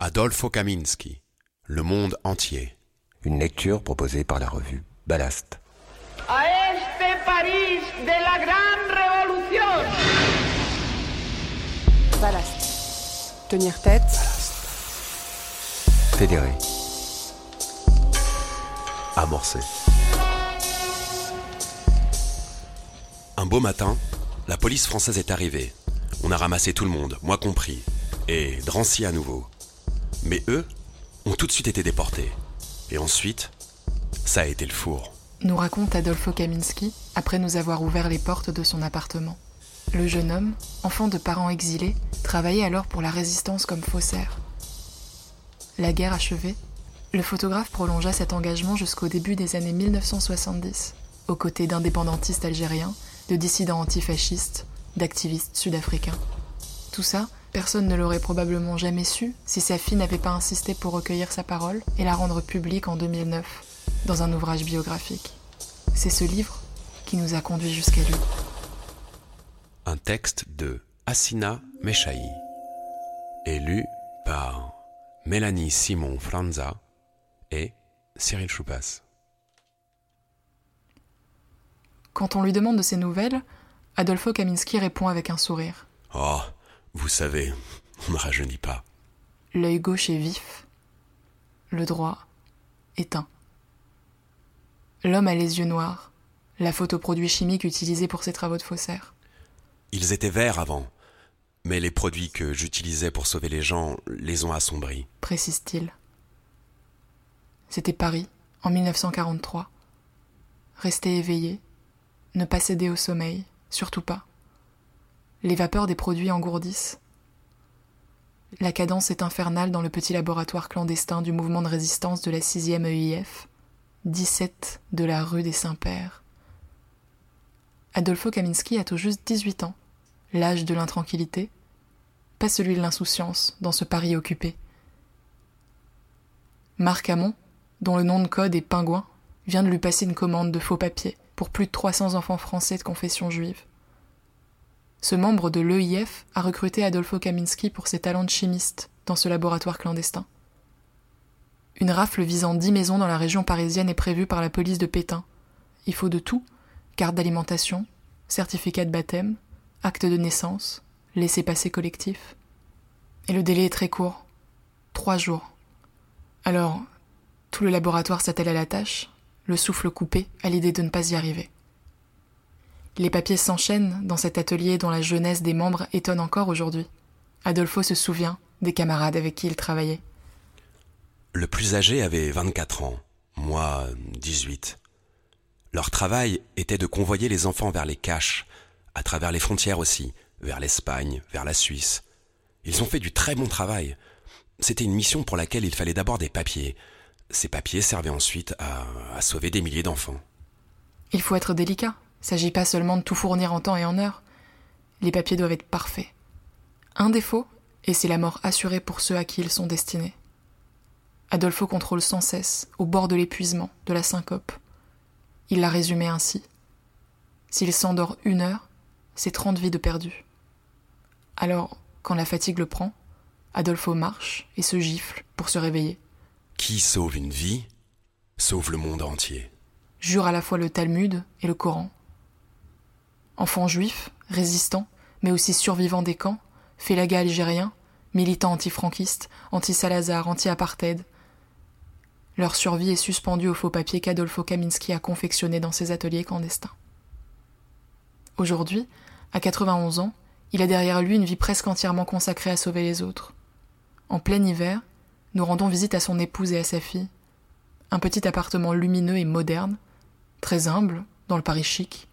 Adolfo Kaminski, Le monde entier. Une lecture proposée par la revue Ballast. A este París de la gran revolución. Ballast. Tenir tête. Fédéré. Amorcé. Un beau matin, la police française est arrivée. On a ramassé tout le monde, moi compris, et Drancy à nouveau. Mais eux ont tout de suite été déportés. Et ensuite, ça a été le four. Nous raconte Adolfo Kaminski après nous avoir ouvert les portes de son appartement. Le jeune homme, enfant de parents exilés, travaillait alors pour la résistance comme faussaire. La guerre achevée, le photographe prolongea cet engagement jusqu'au début des années 1970, aux côtés d'indépendantistes algériens, de dissidents antifascistes, d'activistes sud-africains. Tout ça, personne ne l'aurait probablement jamais su si sa fille n'avait pas insisté pour recueillir sa parole et la rendre publique en 2009, dans un ouvrage biographique. C'est ce livre qui nous a conduits jusqu'à lui. Un texte de Assina Meshaï, élu par Mélanie Simon Franza et Cyril Choupas. Quand on lui demande de ses nouvelles, Adolfo Kaminski répond avec un sourire. Oh, vous savez, on ne rajeunit pas. L'œil gauche est vif, le droit éteint. L'homme a les yeux noirs, la photoproduit chimique utilisée pour ses travaux de faussaire. Ils étaient verts avant, mais les produits que j'utilisais pour sauver les gens les ont assombris. Précise-t-il. C'était Paris, en 1943. Rester éveillé, ne pas céder au sommeil, surtout pas. Les vapeurs des produits engourdissent. La cadence est infernale dans le petit laboratoire clandestin du mouvement de résistance de la 6e EIF, 17 de la rue des Saints-Pères. Adolfo Kaminski a tout juste 18 ans, l'âge de l'intranquillité, pas celui de l'insouciance dans ce Paris occupé. Marc Hamon, dont le nom de code est Pingouin, vient de lui passer une commande de faux papiers pour plus de 300 enfants français de confession juive. Ce membre de l'EIF a recruté Adolfo Kaminski pour ses talents de chimiste dans ce laboratoire clandestin. Une rafle visant dix maisons dans la région parisienne est prévue par la police de Pétain. Il faut de tout carte d'alimentation, certificat de baptême, acte de naissance, laissez-passer collectif. Et le délai est très court trois jours. Alors, tout le laboratoire s'attelle à la tâche, le souffle coupé à l'idée de ne pas y arriver. Les papiers s'enchaînent dans cet atelier dont la jeunesse des membres étonne encore aujourd'hui. Adolfo se souvient des camarades avec qui il travaillait. Le plus âgé avait 24 ans, moi 18. Leur travail était de convoyer les enfants vers les caches, à travers les frontières aussi, vers l'Espagne, vers la Suisse. Ils ont fait du très bon travail. C'était une mission pour laquelle il fallait d'abord des papiers. Ces papiers servaient ensuite à, à sauver des milliers d'enfants. Il faut être délicat. S'agit pas seulement de tout fournir en temps et en heure. Les papiers doivent être parfaits. Un défaut, et c'est la mort assurée pour ceux à qui ils sont destinés. Adolfo contrôle sans cesse, au bord de l'épuisement, de la syncope. Il l'a résumé ainsi. S'il s'endort une heure, c'est trente vies de perdues. Alors, quand la fatigue le prend, Adolfo marche et se gifle pour se réveiller. Qui sauve une vie, sauve le monde entier. Jure à la fois le Talmud et le Coran. Enfant juif, résistant, mais aussi survivant des camps, félaga algérien, militant anti-franquiste, anti-Salazar, anti-apartheid. Leur survie est suspendue au faux papier qu'Adolfo Kaminski a confectionné dans ses ateliers clandestins. Aujourd'hui, à 91 ans, il a derrière lui une vie presque entièrement consacrée à sauver les autres. En plein hiver, nous rendons visite à son épouse et à sa fille. Un petit appartement lumineux et moderne, très humble, dans le Paris chic.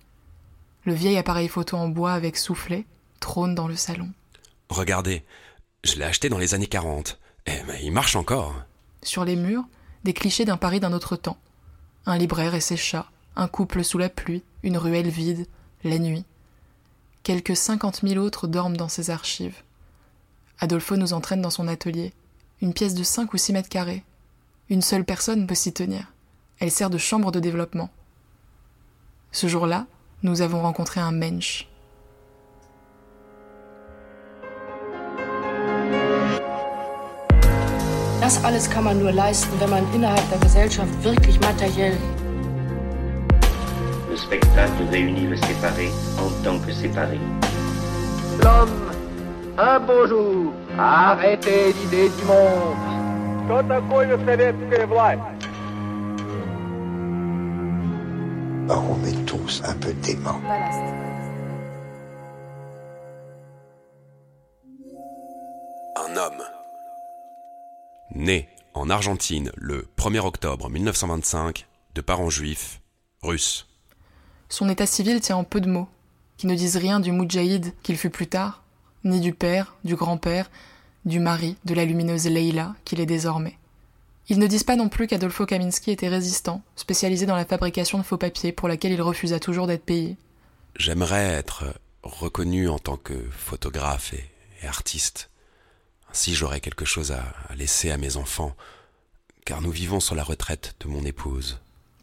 Le vieil appareil photo en bois avec soufflet trône dans le salon. Regardez, je l'ai acheté dans les années 40. Eh, mais il marche encore. Sur les murs, des clichés d'un Paris d'un autre temps. Un libraire et ses chats, un couple sous la pluie, une ruelle vide, la nuit. Quelques cinquante mille autres dorment dans ses archives. Adolfo nous entraîne dans son atelier. Une pièce de cinq ou six mètres carrés. Une seule personne peut s'y tenir. Elle sert de chambre de développement. Ce jour-là, nous avons rencontré un mensch. Das alles kann man nur leisten, wenn man innerhalb der Gesellschaft wirklich materiell. Le spectacle réunit le séparé en tant que séparé. L'homme, un beau jour, a arrêté l'idée du monde. Что такое советская власть? On est tous un peu déments. Un homme. Né en Argentine le 1er octobre 1925, de parents juifs, russes. Son état civil tient en peu de mots, qui ne disent rien du Moudjahid qu'il fut plus tard, ni du père, du grand-père, du mari de la lumineuse Leila qu'il est désormais. Ils ne disent pas non plus qu'Adolfo Kaminski était résistant, spécialisé dans la fabrication de faux papiers pour laquelle il refusa toujours d'être payé. J'aimerais être reconnu en tant que photographe et, et artiste. Ainsi j'aurais quelque chose à, à laisser à mes enfants, car nous vivons sur la retraite de mon épouse.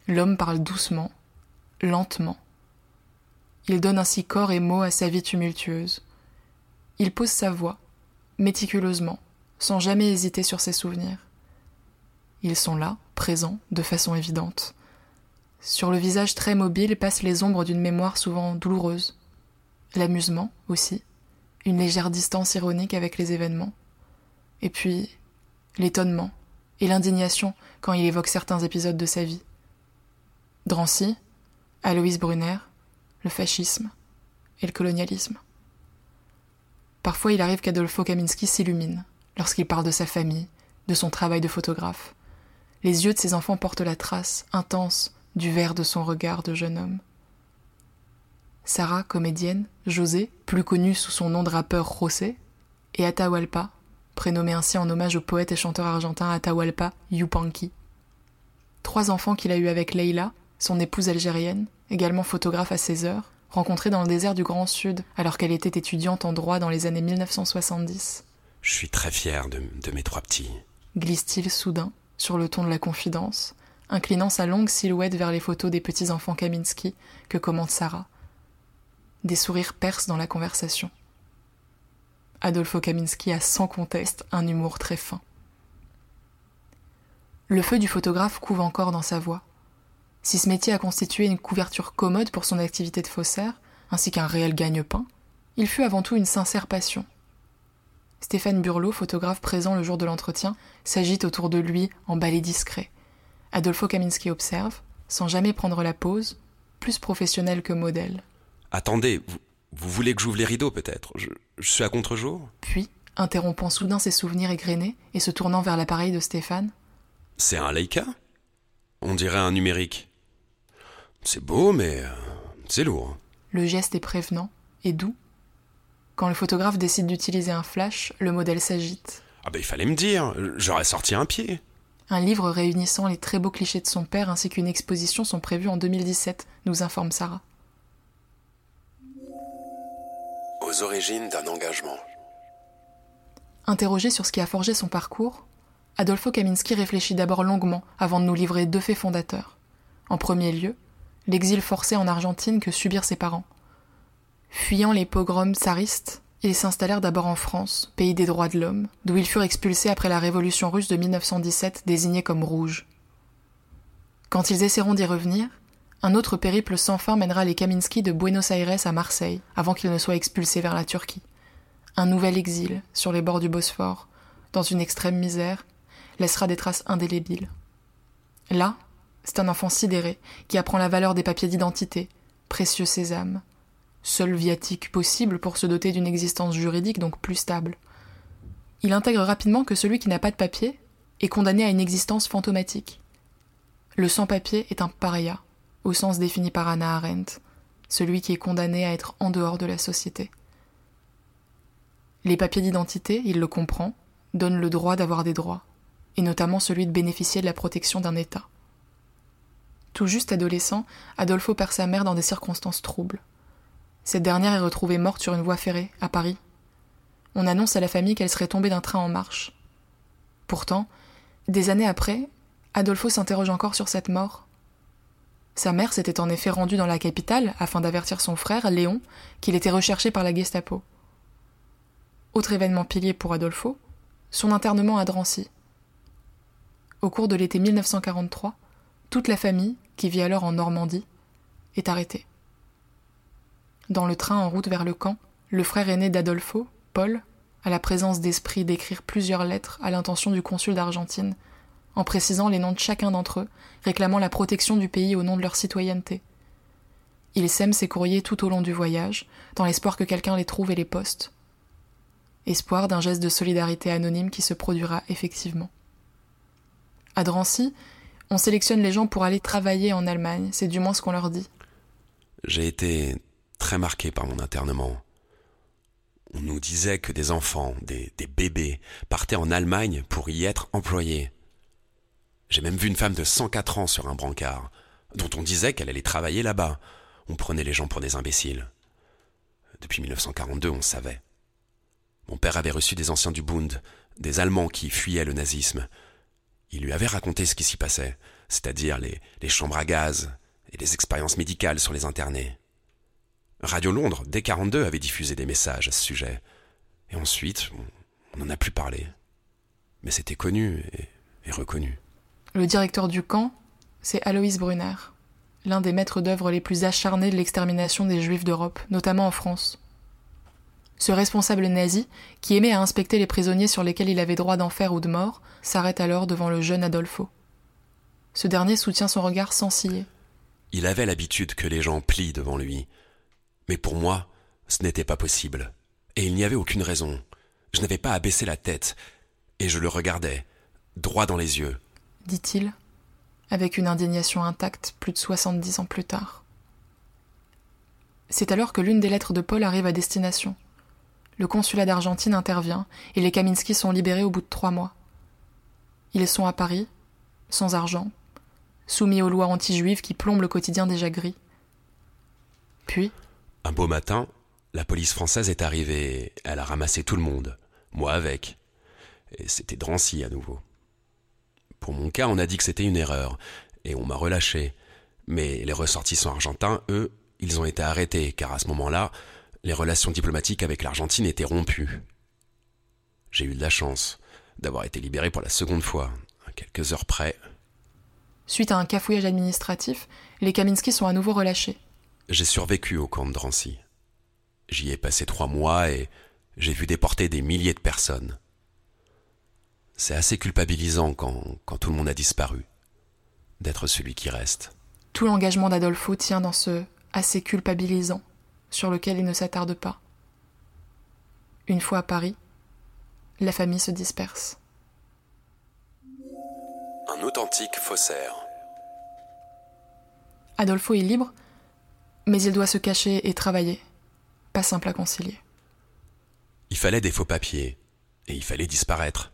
L'homme parle doucement, lentement. Il donne ainsi corps et mots à sa vie tumultueuse. Il pose sa voix, méticuleusement, sans jamais hésiter sur ses souvenirs. Ils sont là, présents, de façon évidente. Sur le visage très mobile passent les ombres d'une mémoire souvent douloureuse. L'amusement aussi, une légère distance ironique avec les événements. Et puis, l'étonnement et l'indignation quand il évoque certains épisodes de sa vie. Drancy, Aloïs Brunner, le fascisme et le colonialisme. Parfois, il arrive qu'Adolfo Kaminski s'illumine lorsqu'il parle de sa famille, de son travail de photographe. Les yeux de ses enfants portent la trace intense du verre de son regard de jeune homme. Sarah, comédienne, José, plus connue sous son nom de rappeur José, et Atahualpa, prénommé ainsi en hommage au poète et chanteur argentin Atahualpa Yupanqui. Trois enfants qu'il a eus avec Leila, son épouse algérienne, également photographe à 16 heures, rencontrée dans le désert du Grand Sud alors qu'elle était étudiante en droit dans les années 1970. Je suis très fier de, de mes trois petits. Glisse-t-il soudain, sur le ton de la confidence, inclinant sa longue silhouette vers les photos des petits-enfants Kaminski que commente Sarah. Des sourires percent dans la conversation. Adolfo Kaminski a sans conteste un humour très fin. Le feu du photographe couve encore dans sa voix. Si ce métier a constitué une couverture commode pour son activité de faussaire, ainsi qu'un réel gagne-pain, il fut avant tout une sincère passion. Stéphane Burlot, photographe présent le jour de l'entretien, s'agite autour de lui en balai discret. Adolfo Kaminski observe, sans jamais prendre la pose, plus professionnel que modèle. Attendez, vous, vous voulez que j'ouvre les rideaux peut-être? Je, je suis à contre-jour? Puis, interrompant soudain ses souvenirs égrenés et se tournant vers l'appareil de Stéphane. C'est un Leica? On dirait un numérique. C'est beau, mais euh, c'est lourd. Le geste est prévenant et doux. Quand le photographe décide d'utiliser un flash, le modèle s'agite. Ah ben il fallait me dire, j'aurais sorti un pied. Un livre réunissant les très beaux clichés de son père ainsi qu'une exposition sont prévus en 2017, nous informe Sarah. Aux origines d'un engagement. Interrogé sur ce qui a forgé son parcours, Adolfo Kaminski réfléchit d'abord longuement avant de nous livrer deux faits fondateurs. En premier lieu, l'exil forcé en Argentine que subirent ses parents. Fuyant les pogroms tsaristes, ils s'installèrent d'abord en France, pays des droits de l'homme, d'où ils furent expulsés après la révolution russe de 1917 désignée comme rouge. Quand ils essaieront d'y revenir, un autre périple sans fin mènera les Kaminski de Buenos Aires à Marseille, avant qu'ils ne soient expulsés vers la Turquie. Un nouvel exil, sur les bords du Bosphore, dans une extrême misère, laissera des traces indélébiles. Là, c'est un enfant sidéré qui apprend la valeur des papiers d'identité, précieux sésame, seul viatique possible pour se doter d'une existence juridique donc plus stable. Il intègre rapidement que celui qui n'a pas de papier est condamné à une existence fantomatique. Le sans-papier est un paria, au sens défini par Hannah Arendt, celui qui est condamné à être en dehors de la société. Les papiers d'identité, il le comprend, donnent le droit d'avoir des droits, et notamment celui de bénéficier de la protection d'un État. Tout juste adolescent, Adolfo perd sa mère dans des circonstances troubles. Cette dernière est retrouvée morte sur une voie ferrée, à Paris. On annonce à la famille qu'elle serait tombée d'un train en marche. Pourtant, des années après, Adolfo s'interroge encore sur cette mort. Sa mère s'était en effet rendue dans la capitale afin d'avertir son frère, Léon, qu'il était recherché par la Gestapo. Autre événement pilier pour Adolfo, son internement à Drancy. Au cours de l'été 1943, toute la famille, qui vit alors en Normandie, est arrêtée. Dans le train en route vers le camp, le frère aîné d'Adolfo, Paul, a la présence d'esprit d'écrire plusieurs lettres à l'intention du consul d'Argentine, en précisant les noms de chacun d'entre eux, réclamant la protection du pays au nom de leur citoyenneté. Il sème ses courriers tout au long du voyage, dans l'espoir que quelqu'un les trouve et les poste. Espoir d'un geste de solidarité anonyme qui se produira effectivement. À Drancy, on sélectionne les gens pour aller travailler en Allemagne, c'est du moins ce qu'on leur dit. J'ai été très marqué par mon internement. On nous disait que des enfants, des, bébés, partaient en Allemagne pour y être employés. J'ai même vu une femme de 104 ans sur un brancard, dont on disait qu'elle allait travailler là-bas. On prenait les gens pour des imbéciles. Depuis 1942, on savait. Mon père avait reçu des anciens du Bund, des Allemands qui fuyaient le nazisme. Il lui avait raconté ce qui s'y passait, c'est-à-dire les, les chambres à gaz et les expériences médicales sur les internés. Radio Londres, dès 42, avait diffusé des messages à ce sujet. Et ensuite, on n'en a plus parlé. Mais c'était connu et, et, reconnu. Le directeur du camp, c'est Aloïs Brunner, l'un des maîtres d'œuvre les plus acharnés de l'extermination des Juifs d'Europe, notamment en France. Ce responsable nazi, qui aimait à inspecter les prisonniers sur lesquels il avait droit d'enfer ou de mort, s'arrête alors devant le jeune Adolfo. Ce dernier soutient son regard sans ciller. Il avait l'habitude que les gens plient devant lui. Mais pour moi, ce n'était pas possible. Et il n'y avait aucune raison. Je n'avais pas à baisser la tête. Et je le regardais, droit dans les yeux. Dit-il, avec une indignation intacte plus de soixante-dix ans plus tard. C'est alors que l'une des lettres de Paul arrive à destination. Le consulat d'Argentine intervient et les Kaminski sont libérés au bout de trois mois. Ils sont à Paris, sans argent, soumis aux lois anti-juives qui plombent le quotidien déjà gris. Puis, un beau matin, la police française est arrivée. Elle a ramassé tout le monde, moi avec. Et c'était Drancy à nouveau. Pour mon cas, on a dit que c'était une erreur, et on m'a relâché. Mais les ressortissants argentins, eux, ils ont été arrêtés, car à ce moment-là, les relations diplomatiques avec l'Argentine étaient rompues. J'ai eu de la chance d'avoir été libéré pour la seconde fois, à quelques heures près. Suite à un cafouillage administratif, les Kaminski sont à nouveau relâchés. J'ai survécu au camp de Drancy. J'y ai passé trois mois et j'ai vu déporter des milliers de personnes. C'est assez culpabilisant quand, quand tout le monde a disparu, d'être celui qui reste. Tout l'engagement d'Adolfo tient dans ce assez culpabilisant sur lequel il ne s'attarde pas. Une fois à Paris, la famille se disperse. Un authentique faussaire. Adolfo est libre, mais il doit se cacher et travailler. Pas simple à concilier. Il fallait des faux papiers, et il fallait disparaître.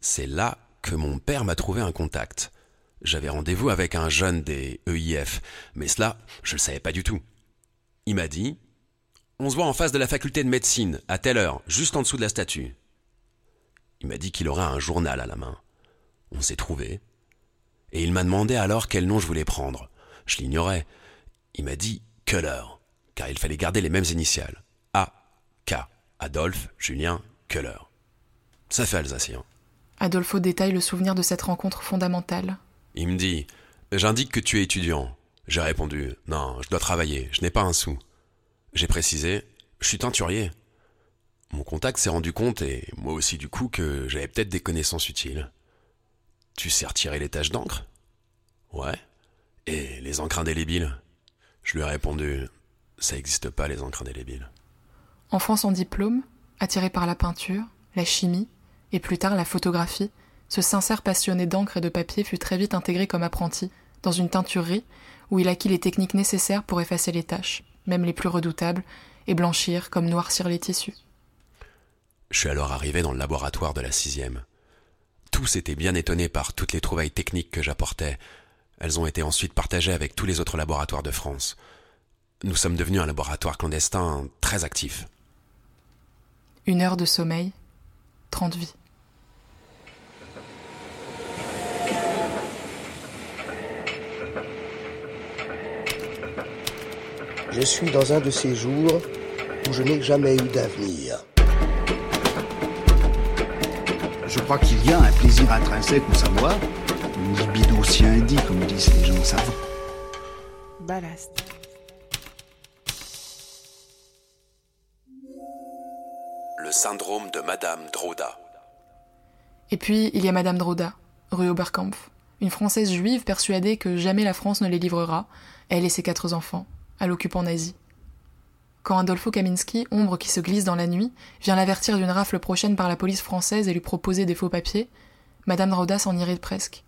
C'est là que mon père m'a trouvé un contact. J'avais rendez-vous avec un jeune des EIF, mais cela, je ne le savais pas du tout. Il m'a dit On se voit en face de la faculté de médecine, à telle heure, juste en dessous de la statue. Il m'a dit qu'il aurait un journal à la main. On s'est trouvé. Et il m'a demandé alors quel nom je voulais prendre. Je l'ignorais. Il m'a dit Keller, car il fallait garder les mêmes initiales. A, K, Adolphe, Julien, Keller. Ça fait alsacien. Adolfo détaille le souvenir de cette rencontre fondamentale. Il me dit J'indique que tu es étudiant. J'ai répondu Non, je dois travailler, je n'ai pas un sou. J'ai précisé Je suis teinturier. Mon contact s'est rendu compte, et moi aussi du coup, que j'avais peut-être des connaissances utiles. Tu sais retirer les taches d'encre? Ouais. Et les encres indélébiles? Je lui ai répondu Ça n'existe pas les encres indélébiles. Enfant sans diplôme, attiré par la peinture, la chimie, et plus tard la photographie, ce sincère passionné d'encre et de papier fut très vite intégré comme apprenti dans une teinturerie où il acquit les techniques nécessaires pour effacer les taches, même les plus redoutables, et blanchir comme noircir les tissus. Je suis alors arrivé dans le laboratoire de la sixième. Tous étaient bien étonnés par toutes les trouvailles techniques que j'apportais. Elles ont été ensuite partagées avec tous les autres laboratoires de France. Nous sommes devenus un laboratoire clandestin très actif. Une heure de sommeil, trente vies. Je suis dans un de ces jours où je n'ai jamais eu d'avenir. Je crois qu'il y a un plaisir intrinsèque au savoir, comme disent les gens savants. Ballast. Le syndrome de Madame Droda. Et puis, il y a Madame Droda, rue Oberkampf, une Française juive persuadée que jamais la France ne les livrera, elle et ses quatre enfants, à l'occupant nazi. Quand Adolfo Kaminski, ombre qui se glisse dans la nuit, vient l'avertir d'une rafle prochaine par la police française et lui proposer des faux papiers, Madame Droda s'en irrite presque.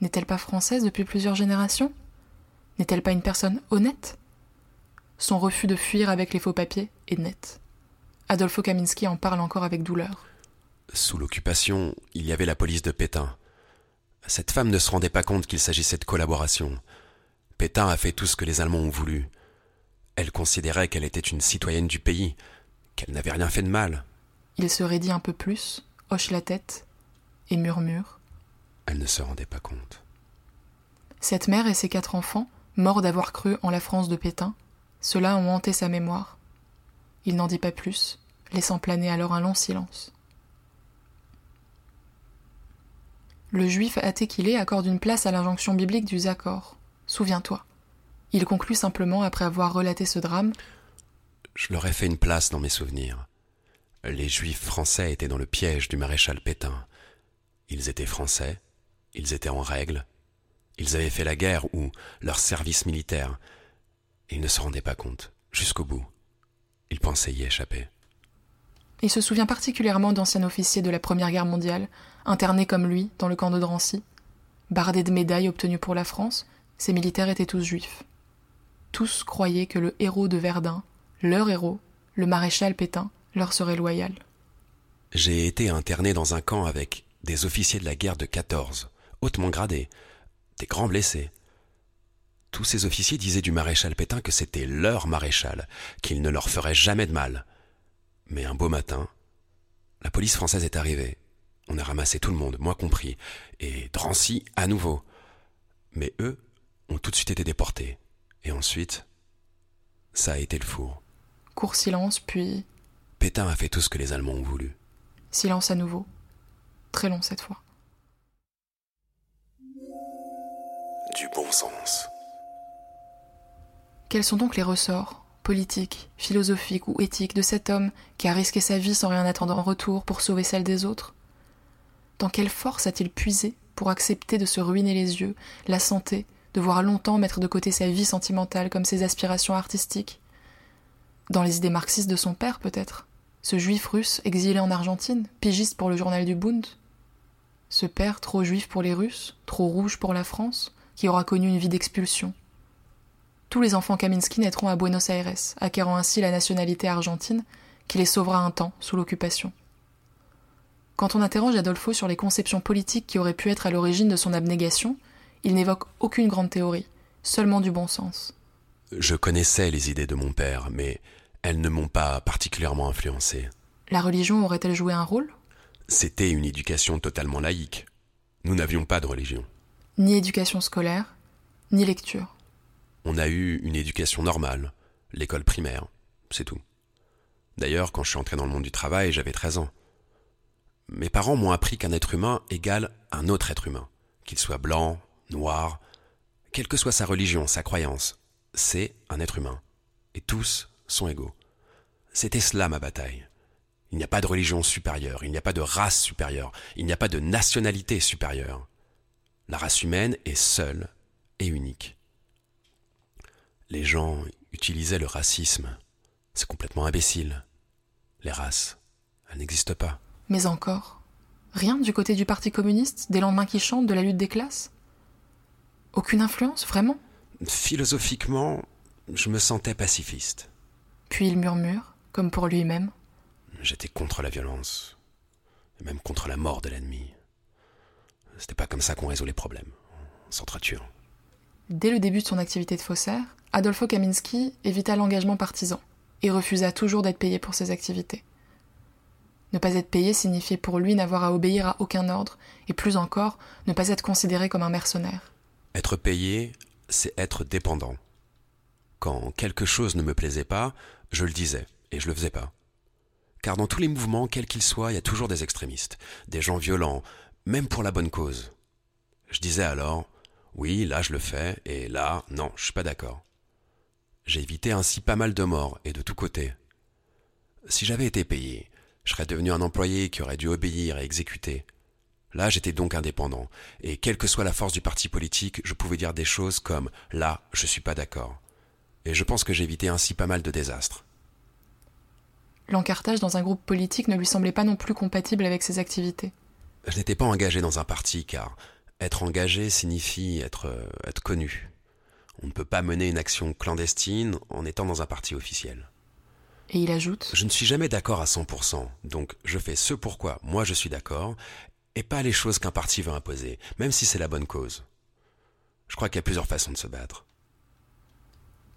N'est-elle pas française depuis plusieurs générations? N'est-elle pas une personne honnête? Son refus de fuir avec les faux papiers est net. Adolfo Kaminski en parle encore avec douleur. Sous l'occupation, il y avait la police de Pétain. Cette femme ne se rendait pas compte qu'il s'agissait de collaboration. Pétain a fait tout ce que les Allemands ont voulu. Elle considérait qu'elle était une citoyenne du pays, qu'elle n'avait rien fait de mal. Il se raidit un peu plus, hoche la tête et murmure. Elle ne se rendait pas compte. Cette mère et ses quatre enfants, morts d'avoir cru en la France de Pétain, ceux-là ont hanté sa mémoire. Il n'en dit pas plus, laissant planer alors un long silence. Le juif athée qu'il est accorde une place à l'injonction biblique du Zakor. Souviens-toi. Il conclut simplement après avoir relaté ce drame. Je leur ai fait une place dans mes souvenirs. Les juifs français étaient dans le piège du maréchal Pétain. Ils étaient français, ils étaient en règle, ils avaient fait la guerre ou leur service militaire. Ils ne se rendaient pas compte, jusqu'au bout. Ils pensaient y échapper. Il se souvient particulièrement d'anciens officiers de la Première Guerre mondiale, internés comme lui dans le camp de Drancy. Bardés de médailles obtenues pour la France, ces militaires étaient tous juifs. Tous croyaient que le héros de Verdun, leur héros, le maréchal Pétain, leur serait loyal. J'ai été interné dans un camp avec des officiers de la guerre de 14, hautement gradés, des grands blessés. Tous ces officiers disaient du maréchal Pétain que c'était leur maréchal, qu'il ne leur ferait jamais de mal. Mais un beau matin, la police française est arrivée. On a ramassé tout le monde, moi compris, et Drancy à nouveau. Mais eux ont tout de suite été déportés. Et ensuite, ça a été le four. Court silence, puis. Pétain a fait tout ce que les Allemands ont voulu. Silence à nouveau. Très long cette fois. Du bon sens. Quels sont donc les ressorts, politiques, philosophiques ou éthiques, de cet homme qui a risqué sa vie sans rien attendre en retour pour sauver celle des autres? Dans quelle force a-t-il puisé pour accepter de se ruiner les yeux, la santé, devoir longtemps mettre de côté sa vie sentimentale comme ses aspirations artistiques? Dans les idées marxistes de son père, peut-être? Ce juif russe exilé en Argentine, pigiste pour le journal du Bund? Ce père trop juif pour les Russes, trop rouge pour la France, qui aura connu une vie d'expulsion. Tous les enfants Kaminski naîtront à Buenos Aires, acquérant ainsi la nationalité argentine, qui les sauvera un temps sous l'occupation. Quand on interroge Adolfo sur les conceptions politiques qui auraient pu être à l'origine de son abnégation, il n'évoque aucune grande théorie, seulement du bon sens. Je connaissais les idées de mon père, mais elles ne m'ont pas particulièrement influencé. La religion aurait-elle joué un rôle? C'était une éducation totalement laïque. Nous n'avions pas de religion. Ni éducation scolaire, ni lecture. On a eu une éducation normale, l'école primaire, c'est tout. D'ailleurs, quand je suis entré dans le monde du travail, j'avais 13 ans. Mes parents m'ont appris qu'un être humain égale un autre être humain, qu'il soit blanc, noir, quelle que soit sa religion, sa croyance, c'est un être humain. Et tous sont égaux. C'était cela ma bataille. Il n'y a pas de religion supérieure, il n'y a pas de race supérieure, il n'y a pas de nationalité supérieure. La race humaine est seule et unique. Les gens utilisaient le racisme. C'est complètement imbécile. Les races, elles n'existent pas. Mais encore, rien du côté du Parti communiste, des lendemains qui chantent de la lutte des classes? Aucune influence, vraiment? Philosophiquement, je me sentais pacifiste. Puis il murmure, comme pour lui-même. J'étais contre la violence, et même contre la mort de l'ennemi. C'était pas comme ça qu'on résout les problèmes, s'entretuant. Dès le début de son activité de faussaire, Adolfo Kaminski évita l'engagement partisan et refusa toujours d'être payé pour ses activités. Ne pas être payé signifiait pour lui n'avoir à obéir à aucun ordre, et plus encore, ne pas être considéré comme un mercenaire. Être payé, c'est être dépendant. Quand quelque chose ne me plaisait pas, je le disais, et je le faisais pas. car dans tous les mouvements, quels qu'ils soient, il y a toujours des extrémistes, des gens violents, même pour la bonne cause. Je disais alors, oui, là je le fais, et là, non, je suis pas d'accord. J'ai évité ainsi pas mal de morts, et de tous côtés. Si j'avais été payé, je serais devenu un employé qui aurait dû obéir et exécuter. Là, j'étais donc indépendant, et quelle que soit la force du parti politique, je pouvais dire des choses comme là, je suis pas d'accord. Et je pense que j'ai évité ainsi pas mal de désastres. L'encartage dans un groupe politique ne lui semblait pas non plus compatible avec ses activités. Je n'étais pas engagé dans un parti car être engagé signifie être, euh, être connu. On ne peut pas mener une action clandestine en étant dans un parti officiel. Et il ajoute Je ne suis jamais d'accord à 100%, donc je fais ce pourquoi moi je suis d'accord, et pas les choses qu'un parti veut imposer, même si c'est la bonne cause. Je crois qu'il y a plusieurs façons de se battre.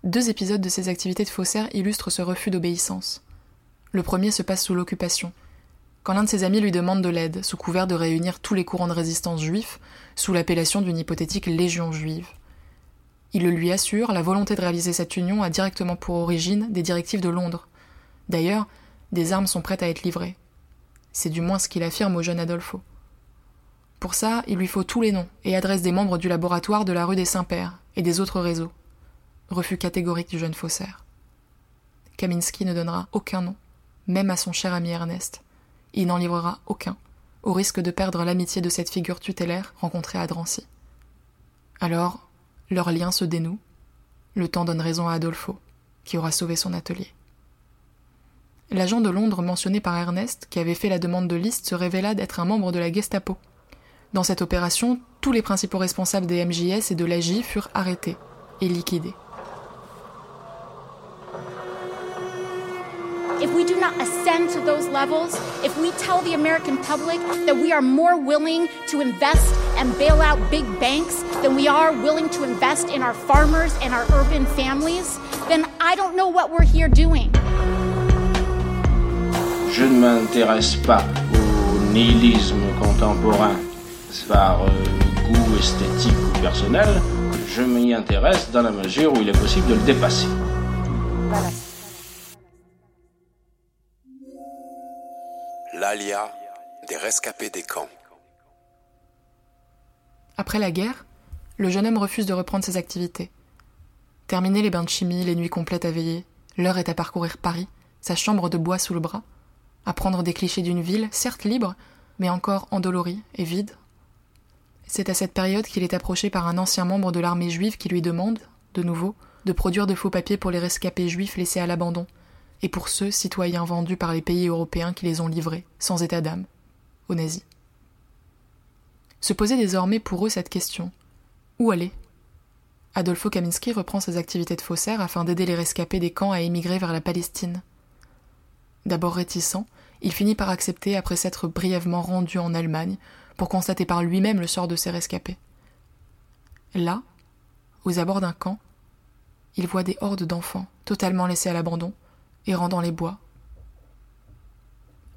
Deux épisodes de ses activités de faussaire illustrent ce refus d'obéissance. Le premier se passe sous l'occupation, quand l'un de ses amis lui demande de l'aide, sous couvert de réunir tous les courants de résistance juifs, sous l'appellation d'une hypothétique légion juive. Il le lui assure, la volonté de réaliser cette union a directement pour origine des directives de Londres. D'ailleurs, des armes sont prêtes à être livrées. C'est du moins ce qu'il affirme au jeune Adolfo. Pour ça, il lui faut tous les noms et adresses des membres du laboratoire de la rue des Saints-Pères et des autres réseaux. Refus catégorique du jeune faussaire. Kaminski ne donnera aucun nom, même à son cher ami Ernest. Il n'en livrera aucun, au risque de perdre l'amitié de cette figure tutélaire rencontrée à Drancy. Alors, leur lien se dénoue. Le temps donne raison à Adolfo, qui aura sauvé son atelier. L'agent de Londres mentionné par Ernest, qui avait fait la demande de liste, se révéla d'être un membre de la Gestapo. Dans cette opération, tous les principaux responsables des MJS et de l'AJ furent arrêtés et liquidés. If we do not ascend to those levels, if we tell the American public that we are more willing to invest and bail out big banks than we are willing to invest in our farmers and our urban families, then I don't know what we're here doing. Je ne m'intéresse pas au nihilisme contemporain par euh, goût esthétique ou personnel. Je m'y intéresse dans la mesure où il est possible de le dépasser. Voilà. Des rescapés des camps. Après la guerre, le jeune homme refuse de reprendre ses activités. Terminer les bains de chimie, les nuits complètes à veiller, l'heure est à parcourir Paris, sa chambre de bois sous le bras, à prendre des clichés d'une ville, certes libre, mais encore endolorie et vide. C'est à cette période qu'il est approché par un ancien membre de l'armée juive qui lui demande, de nouveau, de produire de faux papiers pour les rescapés juifs laissés à l'abandon, et pour ceux citoyens vendus par les pays européens qui les ont livrés, sans état d'âme, aux nazis. Se posait désormais pour eux cette question où aller? Adolfo Kaminski reprend ses activités de faussaire afin d'aider les rescapés des camps à émigrer vers la Palestine. D'abord réticent, il finit par accepter après s'être brièvement rendu en Allemagne pour constater par lui-même le sort de ces rescapés. Là, aux abords d'un camp, il voit des hordes d'enfants totalement laissés à l'abandon, errant dans les bois.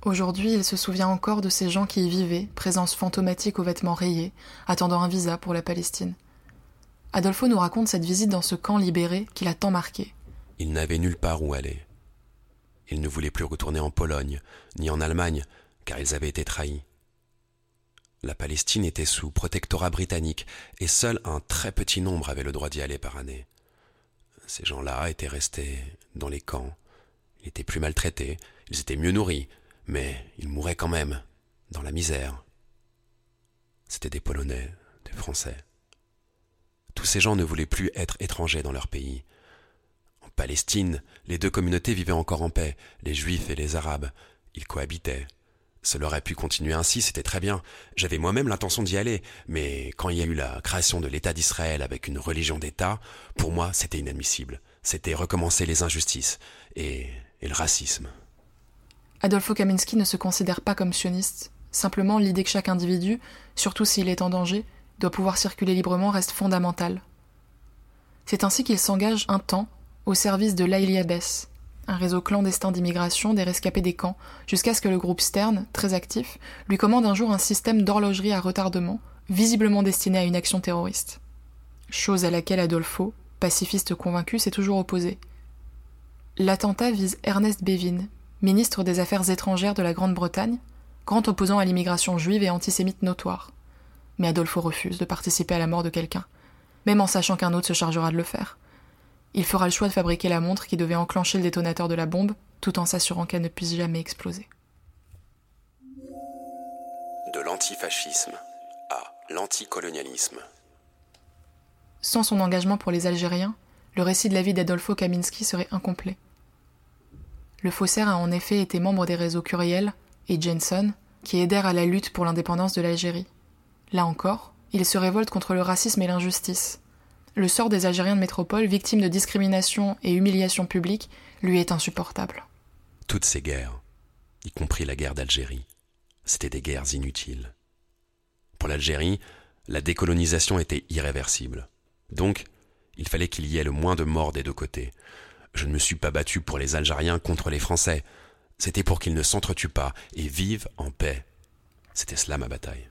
Aujourd'hui, il se souvient encore de ces gens qui y vivaient, présence fantomatique aux vêtements rayés, attendant un visa pour la Palestine. Adolfo nous raconte cette visite dans ce camp libéré qui l'a tant marqué. Il n'avait nulle part où aller. Il ne voulait plus retourner en Pologne, ni en Allemagne, car ils avaient été trahis. La Palestine était sous protectorat britannique, et seul un très petit nombre avait le droit d'y aller par année. Ces gens-là étaient restés dans les camps. Ils étaient plus maltraités, ils étaient mieux nourris, mais ils mouraient quand même, dans la misère. C'étaient des Polonais, des Français. Tous ces gens ne voulaient plus être étrangers dans leur pays. En Palestine, les deux communautés vivaient encore en paix, les Juifs et les Arabes. Ils cohabitaient. Cela aurait pu continuer ainsi, c'était très bien. J'avais moi-même l'intention d'y aller, mais quand il y a eu la création de l'État d'Israël avec une religion d'État, pour moi, c'était inadmissible. C'était recommencer les injustices et, et le racisme. Adolfo Kaminski ne se considère pas comme sioniste. Simplement, l'idée que chaque individu, surtout s'il est en danger, doit pouvoir circuler librement reste fondamentale. C'est ainsi qu'il s'engage un temps au service de l'Aïlia Bess, un réseau clandestin d'immigration des rescapés des camps, jusqu'à ce que le groupe Stern, très actif, lui commande un jour un système d'horlogerie à retardement, visiblement destiné à une action terroriste. Chose à laquelle Adolfo, pacifiste convaincu, s'est toujours opposé. L'attentat vise Ernest Bevin, ministre des Affaires étrangères de la Grande-Bretagne, grand opposant à l'immigration juive et antisémite notoire. Mais Adolfo refuse de participer à la mort de quelqu'un, même en sachant qu'un autre se chargera de le faire. Il fera le choix de fabriquer la montre qui devait enclencher le détonateur de la bombe, tout en s'assurant qu'elle ne puisse jamais exploser. De l'antifascisme à l'anticolonialisme. Sans son engagement pour les Algériens, le récit de la vie d'Adolfo Kaminski serait incomplet. Le faussaire a en effet été membre des réseaux Curiel et Jensen, qui aidèrent à la lutte pour l'indépendance de l'Algérie. Là encore, il se révolte contre le racisme et l'injustice. Le sort des Algériens de métropole, victimes de discrimination et humiliation publique, lui est insupportable. Toutes ces guerres, y compris la guerre d'Algérie, c'était des guerres inutiles. Pour l'Algérie, la décolonisation était irréversible. Donc, il fallait qu'il y ait le moins de morts des deux côtés. Je ne me suis pas battu pour les Algériens contre les Français. C'était pour qu'ils ne s'entretuent pas et vivent en paix. C'était cela ma bataille.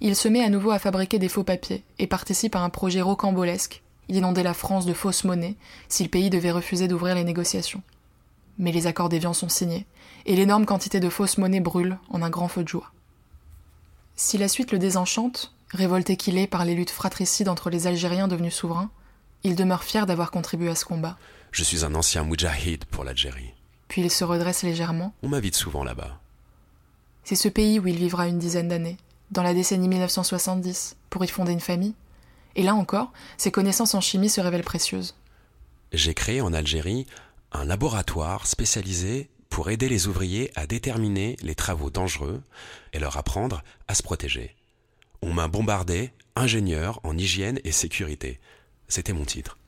Il se met à nouveau à fabriquer des faux papiers et participe à un projet rocambolesque, d'inonder la France de fausses monnaies si le pays devait refuser d'ouvrir les négociations. Mais les accords d'Évian sont signés, et l'énorme quantité de fausses monnaies brûle en un grand feu de joie. Si la suite le désenchante, révolté qu'il est par les luttes fratricides entre les Algériens devenus souverains, il demeure fier d'avoir contribué à ce combat. Je suis un ancien moudjahid pour l'Algérie. Puis il se redresse légèrement. On m'invite souvent là-bas. C'est ce pays où il vivra une dizaine d'années, dans la décennie 1970, pour y fonder une famille. Et là encore, ses connaissances en chimie se révèlent précieuses. J'ai créé en Algérie un laboratoire spécialisé pour aider les ouvriers à déterminer les travaux dangereux et leur apprendre à se protéger. On m'a bombardé ingénieur en hygiène et sécurité. C'était mon titre.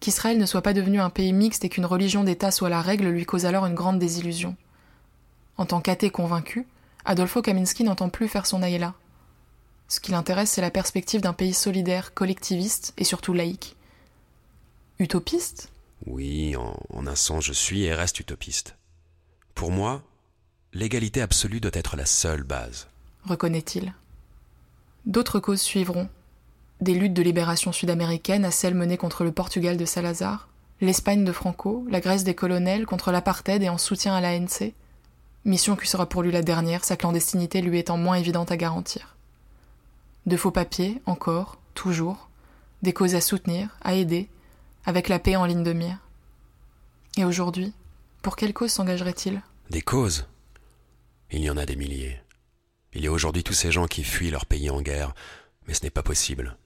Qu'Israël ne soit pas devenu un pays mixte et qu'une religion d'État soit la règle lui cause alors une grande désillusion. En tant qu'athée convaincu, Adolfo Kaminski n'entend plus faire son aïla. Ce qui l'intéresse, c'est la perspective d'un pays solidaire, collectiviste et surtout laïque. Utopiste? Oui, en, en un sens, je suis et reste utopiste. Pour moi, l'égalité absolue doit être la seule base. Reconnaît-il. D'autres causes suivront, des luttes de libération sud-américaine à celles menées contre le Portugal de Salazar, l'Espagne de Franco, la Grèce des colonels contre l'apartheid et en soutien à l'ANC, mission qui sera pour lui la dernière, sa clandestinité lui étant moins évidente à garantir. De faux papiers, encore, toujours, des causes à soutenir, à aider, avec la paix en ligne de mire. Et aujourd'hui, pour quelle cause s'engagerait-il? Des causes? Il y en a des milliers. Il y a aujourd'hui tous ces gens qui fuient leur pays en guerre, mais ce n'est pas possible.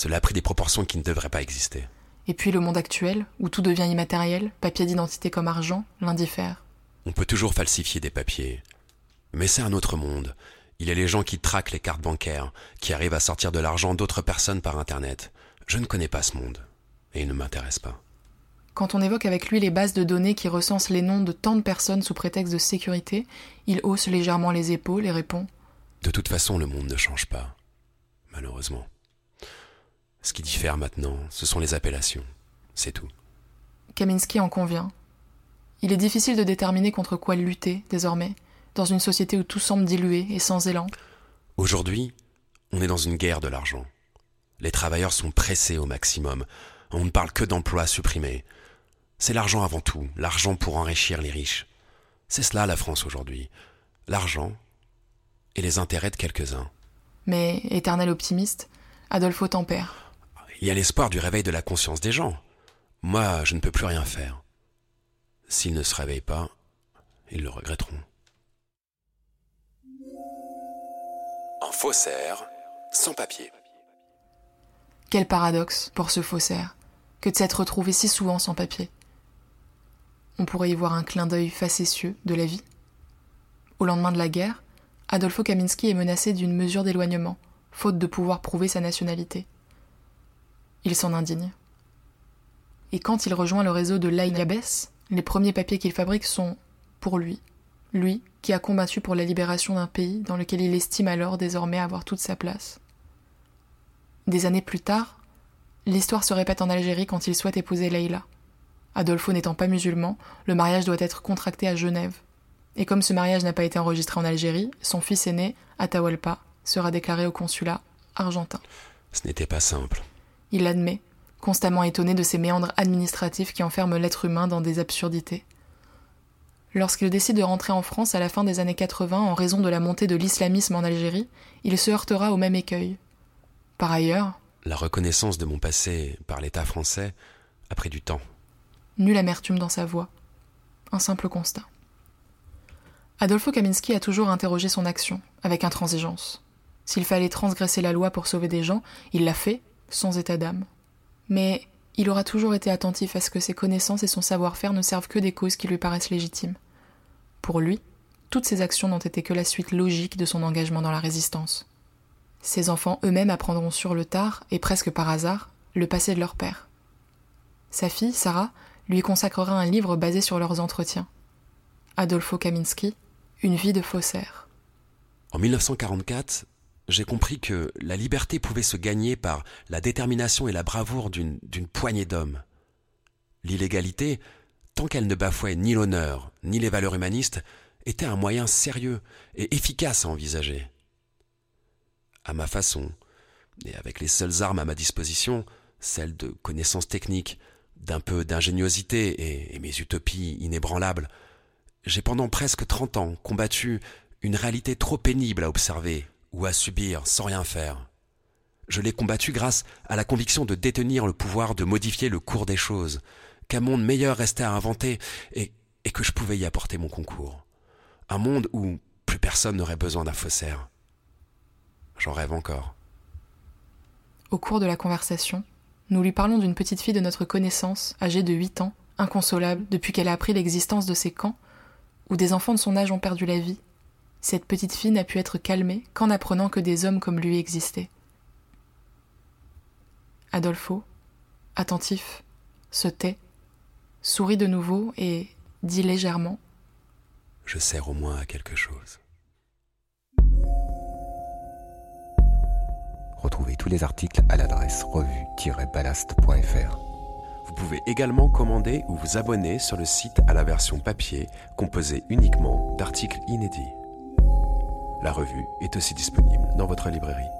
Cela a pris des proportions qui ne devraient pas exister. Et puis le monde actuel, où tout devient immatériel, papier d'identité comme argent, l'indiffère. On peut toujours falsifier des papiers. Mais c'est un autre monde. Il y a les gens qui traquent les cartes bancaires, qui arrivent à sortir de l'argent d'autres personnes par Internet. Je ne connais pas ce monde, et il ne m'intéresse pas. Quand on évoque avec lui les bases de données qui recensent les noms de tant de personnes sous prétexte de sécurité, il hausse légèrement les épaules et répond De toute façon, le monde ne change pas. Malheureusement. Ce qui diffère maintenant, ce sont les appellations. C'est tout. Kaminski en convient. Il est difficile de déterminer contre quoi lutter, désormais, dans une société où tout semble dilué et sans élan. Aujourd'hui, on est dans une guerre de l'argent. Les travailleurs sont pressés au maximum. On ne parle que d'emplois supprimés. C'est l'argent avant tout, l'argent pour enrichir les riches. C'est cela la France aujourd'hui. L'argent et les intérêts de quelques-uns. Mais, éternel optimiste, Adolfo tempère. Il y a l'espoir du réveil de la conscience des gens. Moi, je ne peux plus rien faire. S'ils ne se réveillent pas, ils le regretteront. Un faussaire sans papier. Quel paradoxe pour ce faussaire que de s'être retrouvé si souvent sans papier. On pourrait y voir un clin d'œil facétieux de la vie. Au lendemain de la guerre, Adolfo Kaminski est menacé d'une mesure d'éloignement, faute de pouvoir prouver sa nationalité. Il s'en indigne. Et quand il rejoint le réseau de l'Aïnabes, les premiers papiers qu'il fabrique sont pour lui, lui qui a combattu pour la libération d'un pays dans lequel il estime alors désormais avoir toute sa place. Des années plus tard, l'histoire se répète en Algérie quand il souhaite épouser Leïla. Adolfo n'étant pas musulman, le mariage doit être contracté à Genève. Et comme ce mariage n'a pas été enregistré en Algérie, son fils aîné, Atahualpa, sera déclaré au consulat argentin. Ce n'était pas simple. Il l'admet, constamment étonné de ces méandres administratifs qui enferment l'être humain dans des absurdités. Lorsqu'il décide de rentrer en France à la fin des années 80 en raison de la montée de l'islamisme en Algérie, il se heurtera au même écueil. Par ailleurs, la reconnaissance de mon passé par l'État français a pris du temps. Nulle amertume dans sa voix. Un simple constat. Adolfo Kaminski a toujours interrogé son action, avec intransigeance. S'il fallait transgresser la loi pour sauver des gens, il l'a fait, sans état d'âme. Mais il aura toujours été attentif à ce que ses connaissances et son savoir-faire ne servent que des causes qui lui paraissent légitimes. Pour lui, toutes ces actions n'ont été que la suite logique de son engagement dans la résistance. Ses enfants eux-mêmes apprendront sur le tard, et presque par hasard, le passé de leur père. Sa fille, Sarah, lui consacrera un livre basé sur leurs entretiens. Adolfo Kaminski, Une vie de faussaire. En 1944, j'ai compris que la liberté pouvait se gagner par la détermination et la bravoure d'une poignée d'hommes. L'illégalité, tant qu'elle ne bafouait ni l'honneur, ni les valeurs humanistes, était un moyen sérieux et efficace à envisager. À ma façon, et avec les seules armes à ma disposition, celles de connaissances techniques, d'un peu d'ingéniosité et, mes utopies inébranlables, j'ai pendant presque trente ans combattu une réalité trop pénible à observer ou à subir sans rien faire. Je l'ai combattu grâce à la conviction de détenir le pouvoir de modifier le cours des choses, qu'un monde meilleur restait à inventer et, que je pouvais y apporter mon concours. Un monde où plus personne n'aurait besoin d'un faussaire. J'en rêve encore. Au cours de la conversation, nous lui parlons d'une petite fille de notre connaissance, âgée de 8 ans, inconsolable depuis qu'elle a appris l'existence de ces camps, où des enfants de son âge ont perdu la vie cette petite fille n'a pu être calmée qu'en apprenant que des hommes comme lui existaient. Adolfo, attentif, se tait, sourit de nouveau et dit légèrement Je sers au moins à quelque chose. Retrouvez tous les articles à l'adresse revue-ballast.fr. Vous pouvez également commander ou vous abonner sur le site à la version papier composée uniquement d'articles inédits. La revue est aussi disponible dans votre librairie.